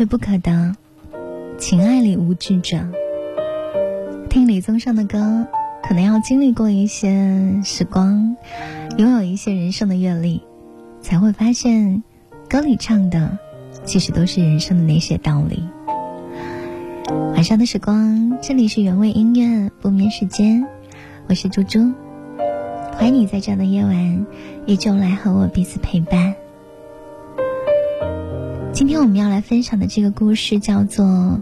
却不可得，情爱里无智者。听李宗盛的歌，可能要经历过一些时光，拥有一些人生的阅历，才会发现，歌里唱的其实都是人生的那些道理。晚上的时光，这里是原味音乐不眠时间，我是猪猪，欢迎你在这样的夜晚依旧来和我彼此陪伴。今天我们要来分享的这个故事叫做《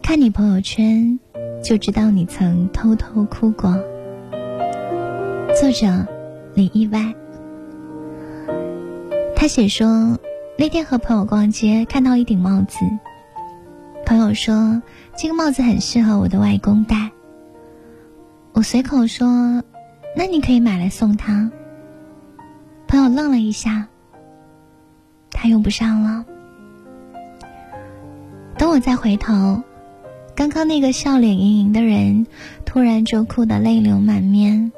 看你朋友圈就知道你曾偷偷哭过》，作者李意外。他写说，那天和朋友逛街，看到一顶帽子，朋友说这个帽子很适合我的外公戴。我随口说，那你可以买来送他。朋友愣了一下，他用不上了。等我再回头，刚刚那个笑脸盈盈的人，突然就哭得泪流满面。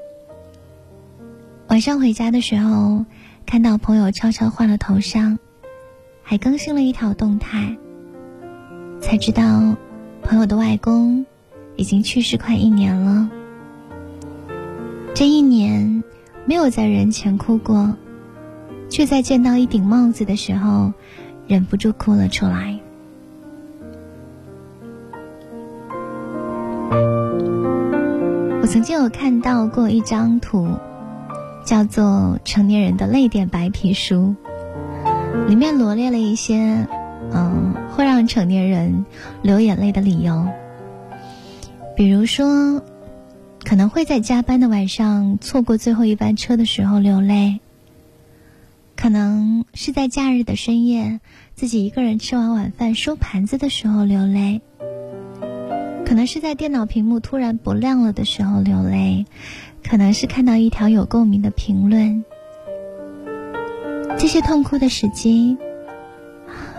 晚上回家的时候，看到朋友悄悄换了头像，还更新了一条动态，才知道朋友的外公已经去世快一年了。这一年没有在人前哭过，却在见到一顶帽子的时候，忍不住哭了出来。曾经有看到过一张图，叫做《成年人的泪点白皮书》，里面罗列了一些，嗯，会让成年人流眼泪的理由。比如说，可能会在加班的晚上错过最后一班车的时候流泪；可能是在假日的深夜，自己一个人吃完晚饭收盘子的时候流泪。可能是在电脑屏幕突然不亮了的时候流泪，可能是看到一条有共鸣的评论。这些痛哭的时机，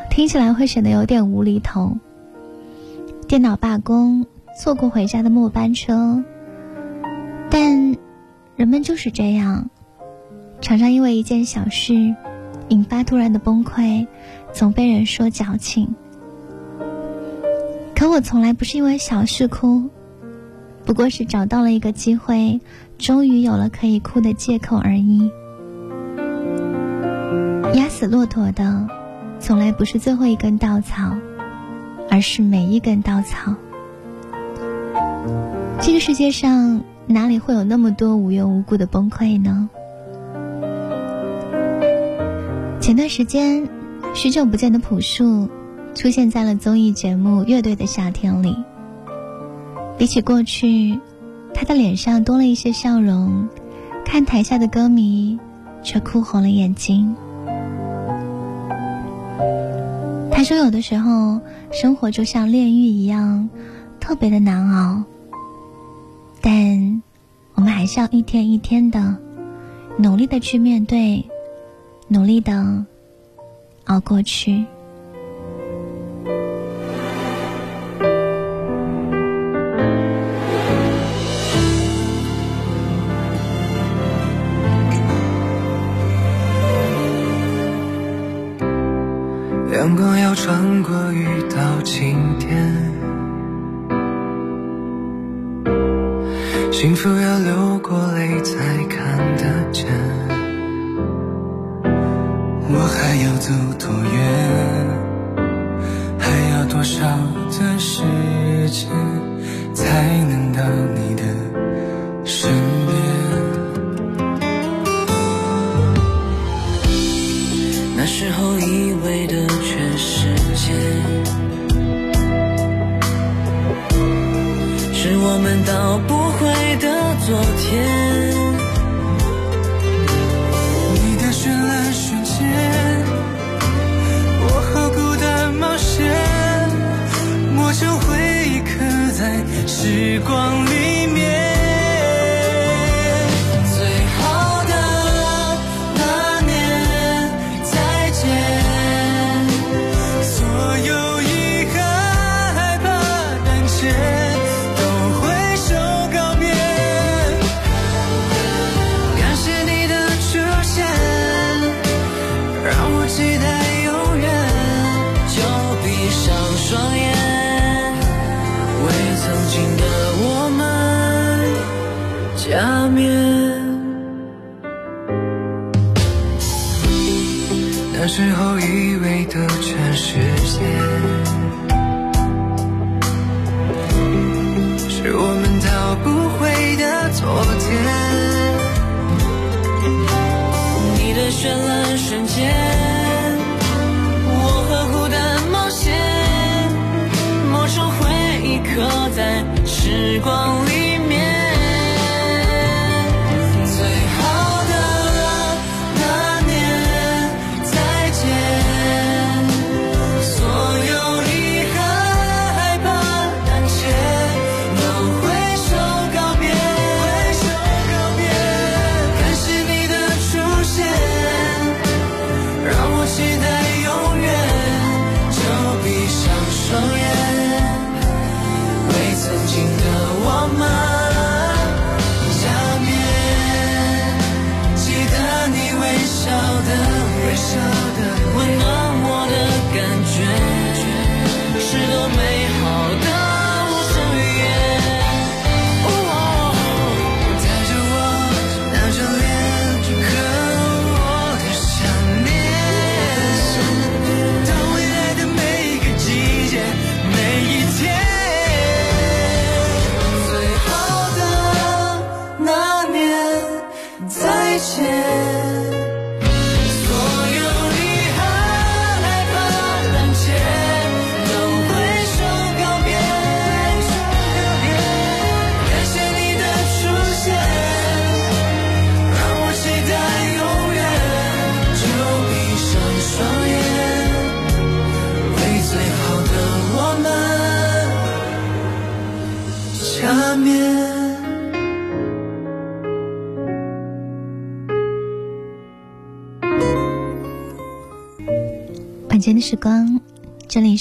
听起来会显得有点无厘头。电脑罢工，错过回家的末班车，但人们就是这样，常常因为一件小事引发突然的崩溃，总被人说矫情。可我从来不是因为小事哭，不过是找到了一个机会，终于有了可以哭的借口而已。压死骆驼的，从来不是最后一根稻草，而是每一根稻草。这个世界上哪里会有那么多无缘无故的崩溃呢？前段时间，许久不见的朴树。出现在了综艺节目《乐队的夏天》里。比起过去，他的脸上多了一些笑容，看台下的歌迷却哭红了眼睛。他说：“有的时候，生活就像炼狱一样，特别的难熬。但我们还是要一天一天的，努力的去面对，努力的熬过去。”幸福要流过泪才看得见。我还要走多远？还要多少的时间才能到你的身边？那时候以为的全世界。是我们到不回的昨天。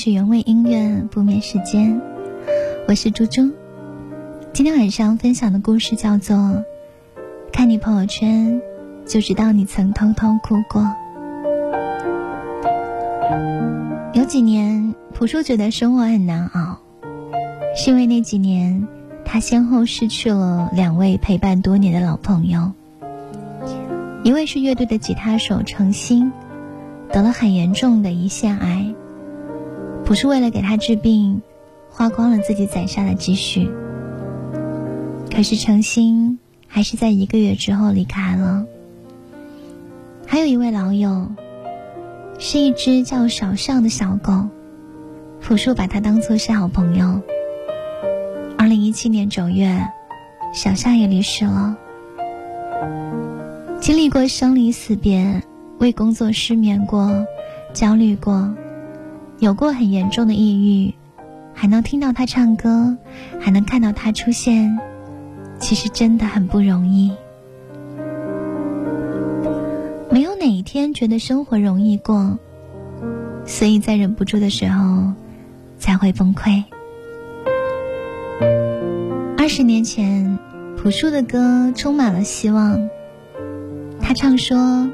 是原味音乐不眠时间，我是猪猪。今天晚上分享的故事叫做《看你朋友圈就知道你曾偷偷哭过》。有几年，朴树觉得生活很难熬，是因为那几年他先后失去了两位陪伴多年的老朋友，一位是乐队的吉他手程心。得了很严重的胰腺癌，朴树为了给他治病，花光了自己攒下的积蓄。可是程心还是在一个月之后离开了。还有一位老友，是一只叫小象的小狗，朴树把它当作是好朋友。二零一七年九月，小象也离世了。经历过生离死别。为工作失眠过，焦虑过，有过很严重的抑郁，还能听到他唱歌，还能看到他出现，其实真的很不容易。没有哪一天觉得生活容易过，所以在忍不住的时候才会崩溃。二十年前，朴树的歌充满了希望，他唱说。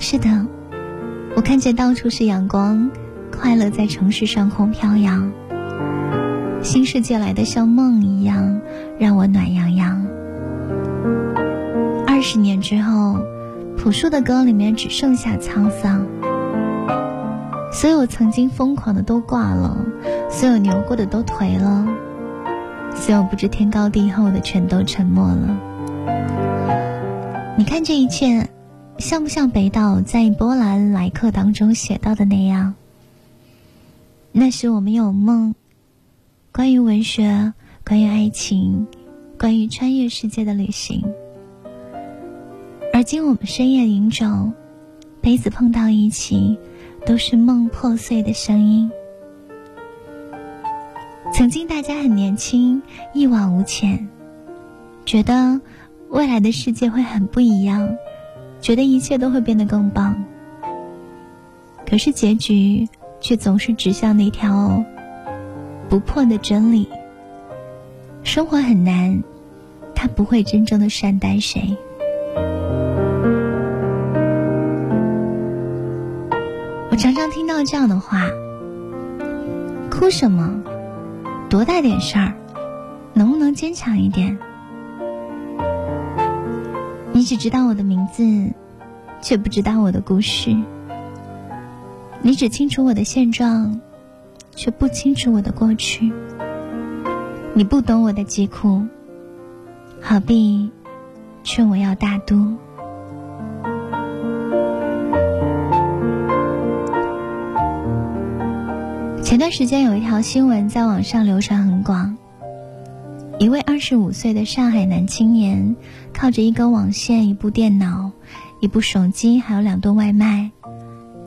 是的，我看见到处是阳光，快乐在城市上空飘扬。新世界来的像梦一样，让我暖洋洋。二十年之后，朴树的歌里面只剩下沧桑。所有曾经疯狂的都挂了，所有牛过的都颓了，所有不知天高地厚的全都沉默了。你看这一切。像不像北岛在《波兰来客》当中写到的那样？那时我们有梦，关于文学，关于爱情，关于穿越世界的旅行。而今我们深夜饮酒，杯子碰到一起，都是梦破碎的声音。曾经大家很年轻，一往无前，觉得未来的世界会很不一样，觉得一切都会变得更棒。可是结局却总是指向那条不破的真理：生活很难，它不会真正的善待谁。我常常听到这样的话：哭什么？多大点事儿，能不能坚强一点？你只知道我的名字，却不知道我的故事。你只清楚我的现状，却不清楚我的过去。你不懂我的疾苦，何必劝我要大度？前段时间有一条新闻在网上流传很广，一位二十五岁的上海男青年，靠着一根网线、一部电脑、一部手机，还有两顿外卖，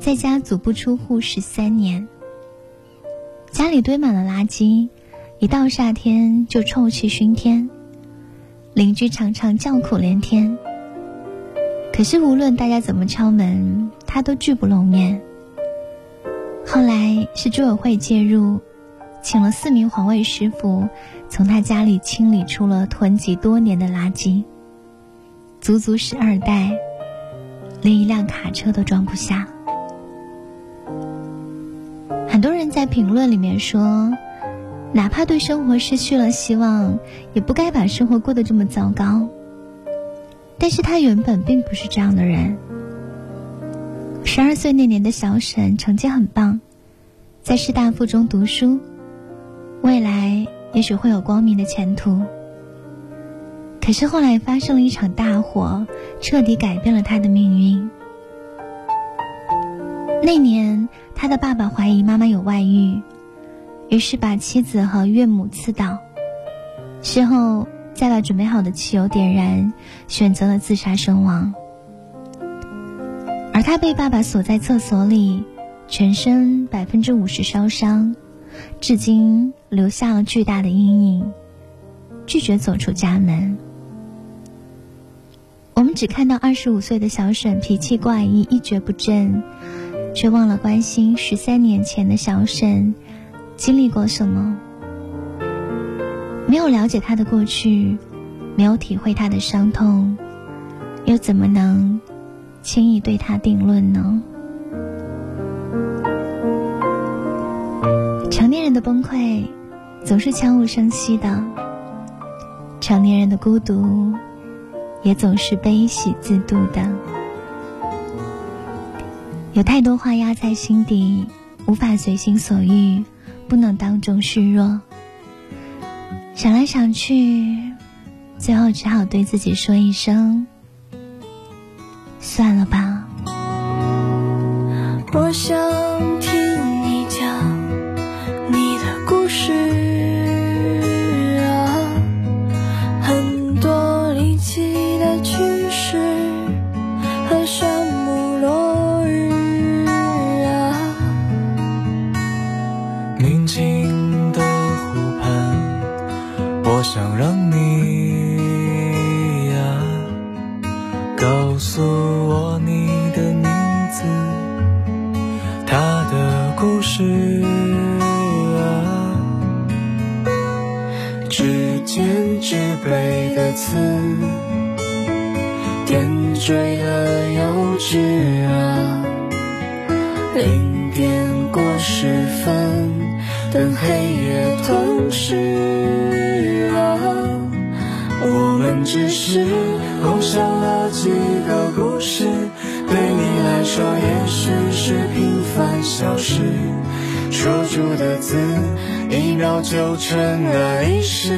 在家足不出户十三年。家里堆满了垃圾，一到夏天就臭气熏天，邻居常常叫苦连天。可是无论大家怎么敲门，他都拒不露面。后来是居委会介入，请了四名环卫师傅，从他家里清理出了囤积多年的垃圾，足足十二袋，连一辆卡车都装不下。很多人在评论里面说，哪怕对生活失去了希望，也不该把生活过得这么糟糕。但是他原本并不是这样的人。十二岁那年的小沈成绩很棒，在师大附中读书，未来也许会有光明的前途。可是后来发生了一场大火，彻底改变了他的命运。那年，他的爸爸怀疑妈妈有外遇，于是把妻子和岳母刺倒，事后再把准备好的汽油点燃，选择了自杀身亡。而他被爸爸锁在厕所里，全身百分之五十烧伤，至今留下了巨大的阴影，拒绝走出家门。我们只看到二十五岁的小沈脾气怪异，一蹶不振，却忘了关心十三年前的小沈经历过什么。没有了解他的过去，没有体会他的伤痛，又怎么能？轻易对他定论呢？成年人的崩溃总是悄无声息的，成年人的孤独也总是悲喜自度的。有太多话压在心底，无法随心所欲，不能当众示弱。想来想去，最后只好对自己说一声。算了吧。我想纸杯的刺，点缀了幼稚啊。零点过十分，等黑夜吞噬啊。我们只是共享了几个故事，对你来说也许是平凡小事。说出的字，一秒就成了历史。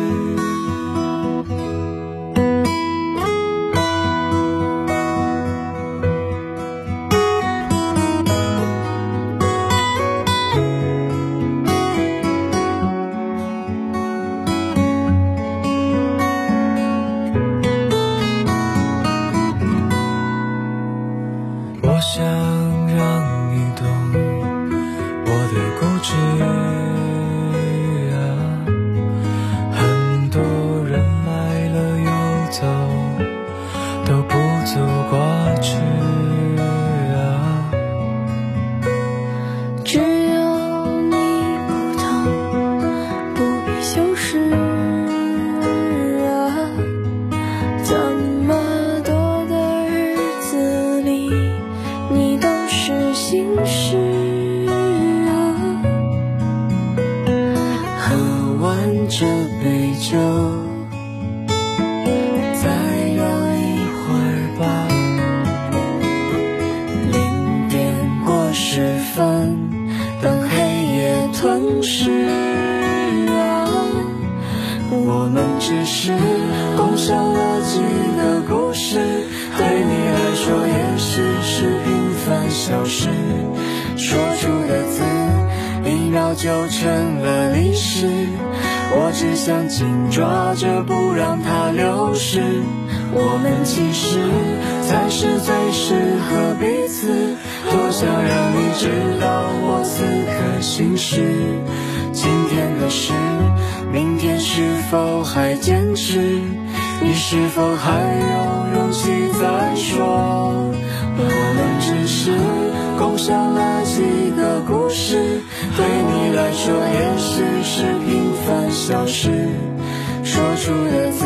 是。今天的事，明天是否还坚持？你是否还有勇气再说？我们只是共享了几个故事，对你来说也许是平凡小事。说出的字，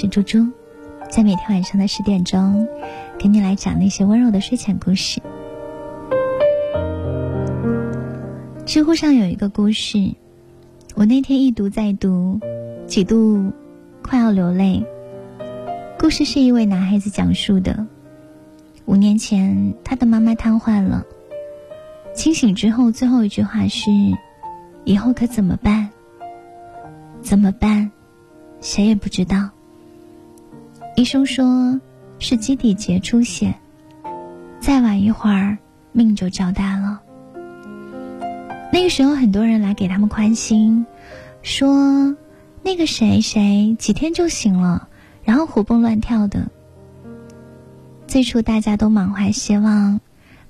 是猪猪，在每天晚上的十点钟，给你来讲那些温柔的睡前故事。知乎上有一个故事，我那天一读再读，几度快要流泪。故事是一位男孩子讲述的。五年前，他的妈妈瘫痪了，清醒之后，最后一句话是：“以后可怎么办？”怎么办？谁也不知道。医生说是基底节出血，再晚一会儿命就交代了。那个时候，很多人来给他们宽心，说那个谁谁几天就醒了，然后活蹦乱跳的。最初大家都满怀希望，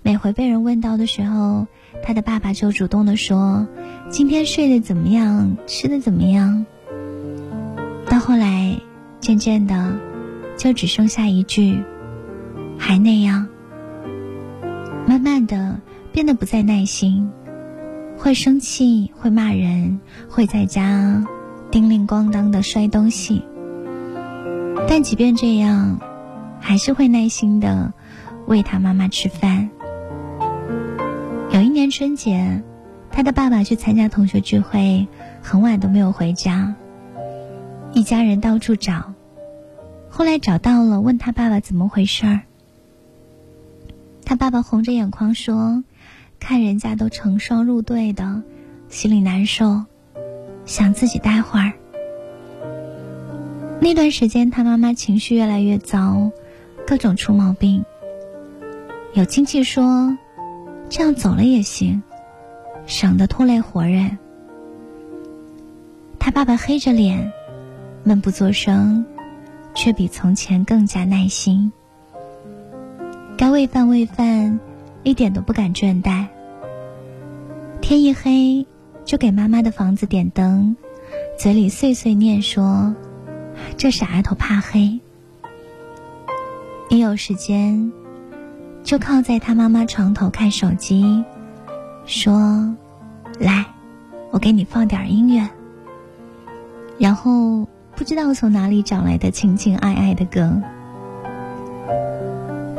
每回被人问到的时候，他的爸爸就主动的说。今天睡得怎么样？吃的怎么样？到后来，渐渐的，就只剩下一句“还那样”。慢慢的，变得不再耐心，会生气，会骂人，会在家叮铃咣当的摔东西。但即便这样，还是会耐心的喂他妈妈吃饭。有一年春节。他的爸爸去参加同学聚会，很晚都没有回家。一家人到处找，后来找到了，问他爸爸怎么回事儿。他爸爸红着眼眶说：“看人家都成双入对的，心里难受，想自己待会儿。”那段时间，他妈妈情绪越来越糟，各种出毛病。有亲戚说：“这样走了也行。”省得拖累活人。他爸爸黑着脸，闷不作声，却比从前更加耐心。该喂饭喂饭，一点都不敢倦怠。天一黑，就给妈妈的房子点灯，嘴里碎碎念说：“这傻丫头怕黑。”一有时间，就靠在他妈妈床头看手机。说：“来，我给你放点音乐。”然后不知道从哪里找来的情情爱爱的歌，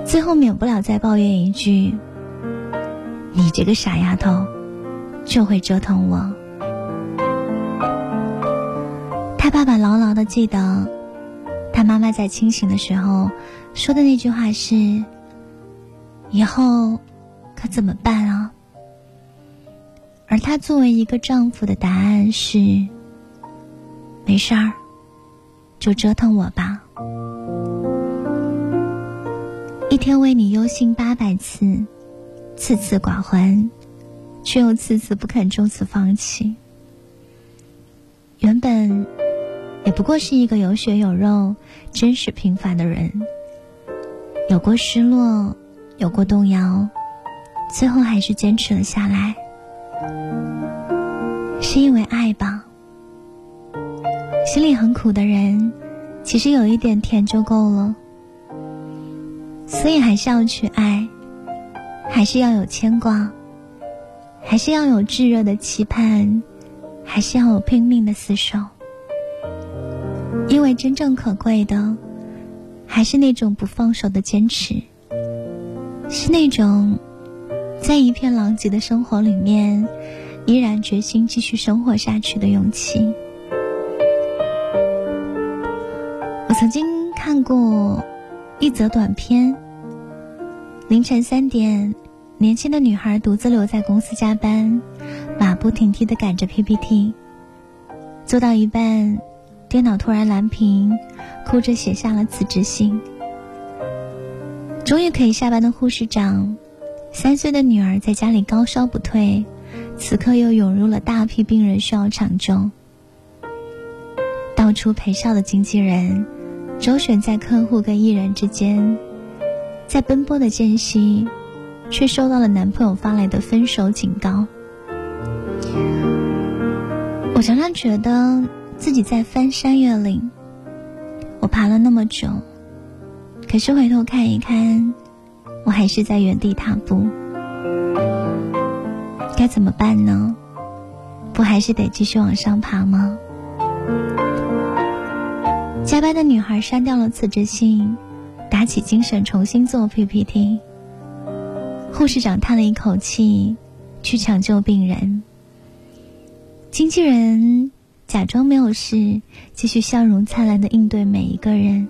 最后免不了再抱怨一句：“你这个傻丫头，就会折腾我。”他爸爸牢牢的记得，他妈妈在清醒的时候说的那句话是：“以后可怎么办啊？”而他作为一个丈夫的答案是：没事儿，就折腾我吧。一天为你忧心八百次，次次寡欢，却又次次不肯就此放弃。原本也不过是一个有血有肉、真实平凡的人，有过失落，有过动摇，最后还是坚持了下来，是因为爱吧？心里很苦的人，其实有一点甜就够了，所以还是要去爱。还是要有牵挂，还是要有炙热的期盼，还是要有拼命的厮守。因为真正可贵的，还是那种不放手的坚持，是那种在一片狼藉的生活里面，依然决心继续生活下去的勇气。我曾经看过一则短片。凌晨三点，年轻的女孩独自留在公司加班，马不停蹄地赶着 PPT。做到一半，电脑突然蓝屏，哭着写下了辞职信。终于可以下班的护士长，三岁的女儿在家里高烧不退，此刻又涌入了大批病人需要抢救。到处陪笑的经纪人，周旋在客户跟艺人之间。在奔波的间隙，却收到了男朋友发来的分手警告。我常常觉得自己在翻山越岭，我爬了那么久，可是回头看一看，我还是在原地踏步。该怎么办呢？不还是得继续往上爬吗？加班的女孩删掉了辞职信。打起精神重新做 PPT。护士长叹了一口气，去抢救病人。经纪人假装没有事，继续笑容灿烂的应对每一个人。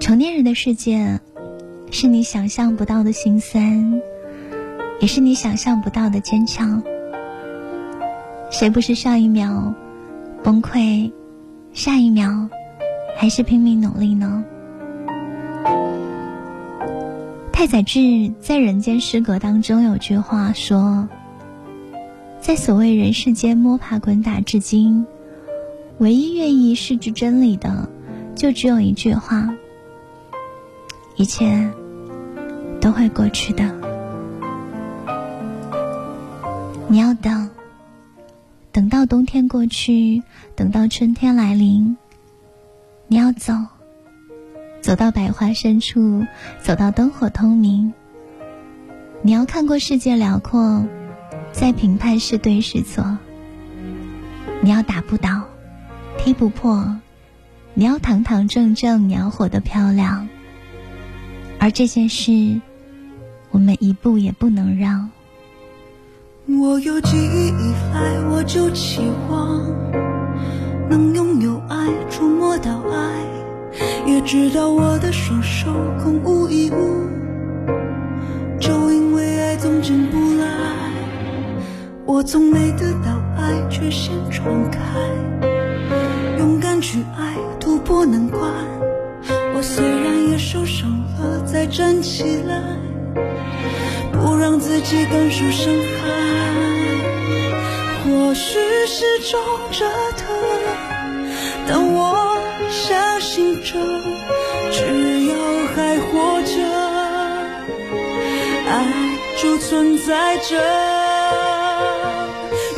成年人的世界，是你想象不到的心酸，也是你想象不到的坚强。谁不是上一秒？崩溃，下一秒还是拼命努力呢？太宰治在《人间失格》当中有句话说：“在所谓人世间摸爬滚打至今，唯一愿意视之真理的，就只有一句话：一切都会过去的。你要等。”等到冬天过去，等到春天来临，你要走，走到百花深处，走到灯火通明。你要看过世界辽阔，再评判是对是错。你要打不倒，踢不破，你要堂堂正正，你要活得漂亮。而这件事，我们一步也不能让。我有记忆以来，我就期望能拥有爱，触摸到爱，也知道我的双手空无一物，就因为爱总进不来。我从没得到爱，却先闯开，勇敢去爱，突破难关。我虽然也受伤了，再站起来。不让自己感受伤害，或许是种折腾，但我相信着，只要还活着，爱就存在着。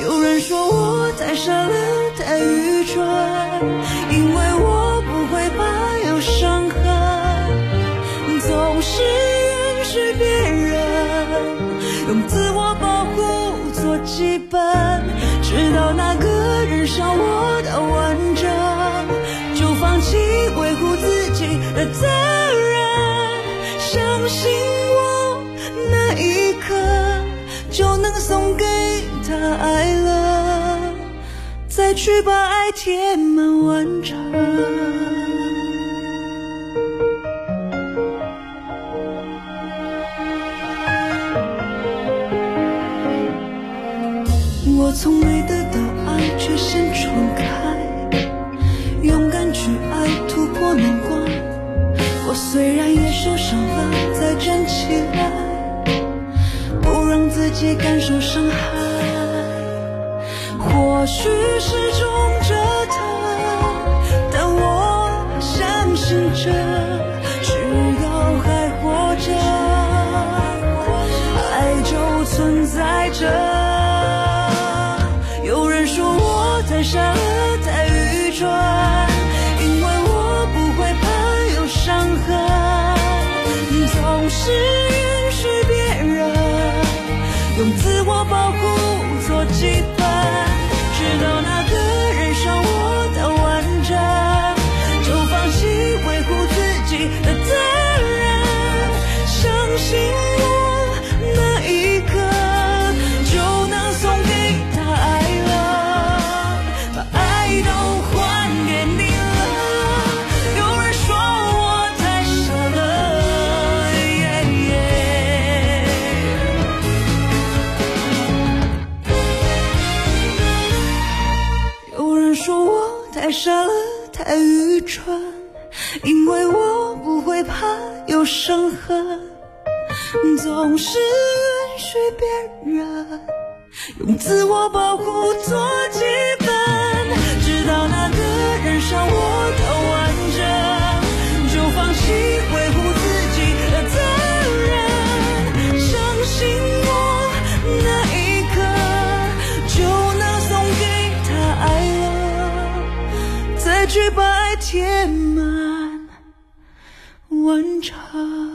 有人说我太傻了，太愚蠢，因为我不会把护做基本，直到那个人伤我的完整，就放弃维护自己的责任。相信我，那一刻就能送给他爱了，再去把爱填满完整。我虽然也受伤了，再站起来，不让自己感受伤害。或许是种折腾，但我相信着，只要还活着，爱就存在着。有人说我太傻，太愚蠢，是因为我不会怕有伤痕，总是允许别人用自我保护做基本，直到那个人伤我观察。